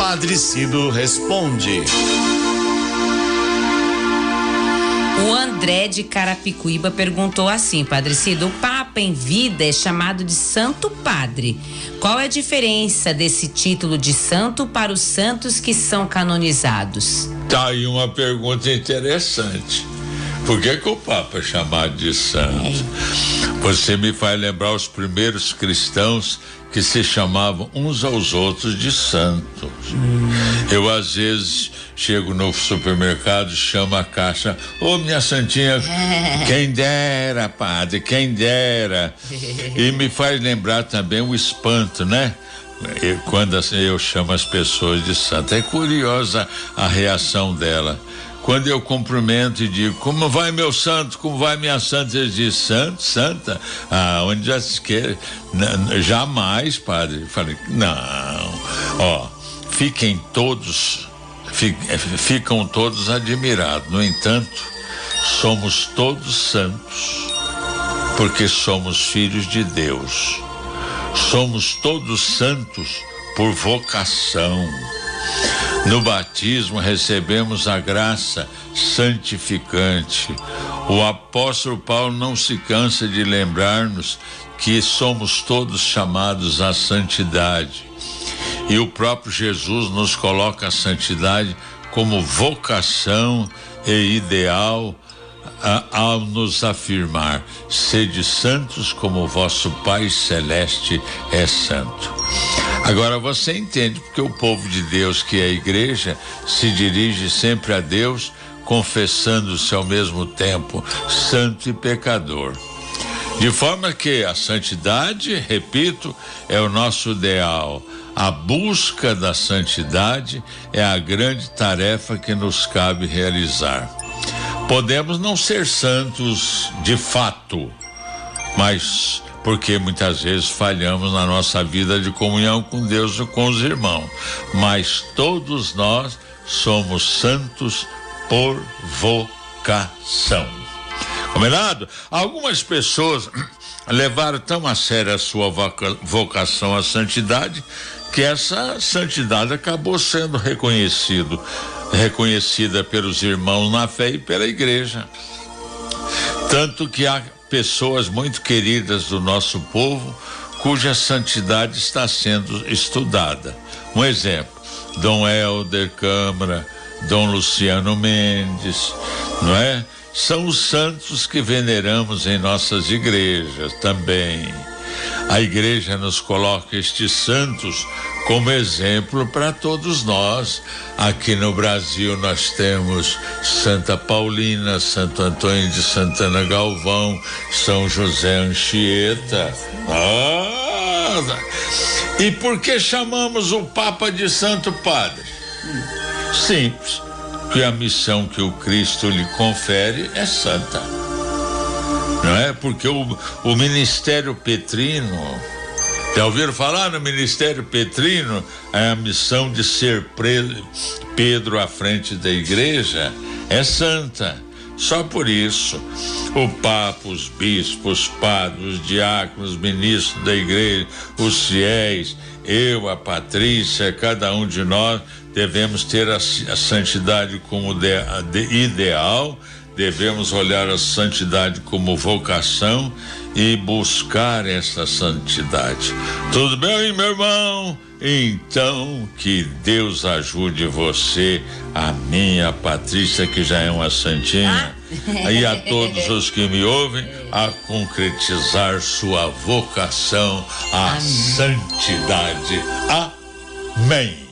Padre Cido responde. O André de Carapicuíba perguntou assim, Padre Cido, o Papa em vida é chamado de Santo Padre. Qual é a diferença desse título de santo para os santos que são canonizados? Tá aí uma pergunta interessante. Por que, que o Papa é chamado de santo? É. Você me faz lembrar os primeiros cristãos que se chamavam uns aos outros de santos. Hum. Eu às vezes chego no supermercado, chamo a caixa, ô oh, minha santinha, quem dera, padre, quem dera. E me faz lembrar também o espanto, né? quando assim, eu chamo as pessoas de santa. É curiosa a reação dela. Quando eu cumprimento e digo, como vai meu santo, como vai minha santa? Eles dizem, santo, santa, ah, onde já se quer? jamais, padre. Eu falei, não, ó, fiquem todos, eh, ficam todos admirados. No entanto, somos todos santos, porque somos filhos de Deus. Somos todos santos por vocação no batismo recebemos a graça santificante. O apóstolo Paulo não se cansa de lembrar-nos que somos todos chamados à santidade. E o próprio Jesus nos coloca a santidade como vocação e ideal ao nos afirmar: sede santos como vosso Pai celeste é santo. Agora você entende porque o povo de Deus, que é a igreja, se dirige sempre a Deus, confessando-se ao mesmo tempo santo e pecador. De forma que a santidade, repito, é o nosso ideal. A busca da santidade é a grande tarefa que nos cabe realizar. Podemos não ser santos de fato, mas porque muitas vezes falhamos na nossa vida de comunhão com Deus e com os irmãos. Mas todos nós somos santos por vocação. Combinado? Algumas pessoas levaram tão a sério a sua vocação à santidade que essa santidade acabou sendo reconhecido, reconhecida pelos irmãos na fé e pela igreja. Tanto que há pessoas muito queridas do nosso povo cuja santidade está sendo estudada. Um exemplo, Dom Helder Câmara, Dom Luciano Mendes, não é? São os santos que veneramos em nossas igrejas também. A igreja nos coloca estes santos como exemplo para todos nós. Aqui no Brasil nós temos Santa Paulina, Santo Antônio de Santana Galvão, São José Anchieta. Ah, e por que chamamos o Papa de Santo Padre? Simples, que a missão que o Cristo lhe confere é santa. Não é? Porque o, o ministério petrino já ouviram falar no Ministério Petrino? A missão de ser Pedro à frente da igreja é santa. Só por isso, o Papa, os bispos, os padres, os diáconos, ministros da igreja, os fiéis, eu, a Patrícia, cada um de nós devemos ter a, a santidade como de, de, ideal devemos olhar a santidade como vocação e buscar essa santidade. Tudo bem, meu irmão? Então, que Deus ajude você, a minha Patrícia, que já é uma santinha, ah. e a todos os que me ouvem, a concretizar sua vocação à Amém. santidade. Amém.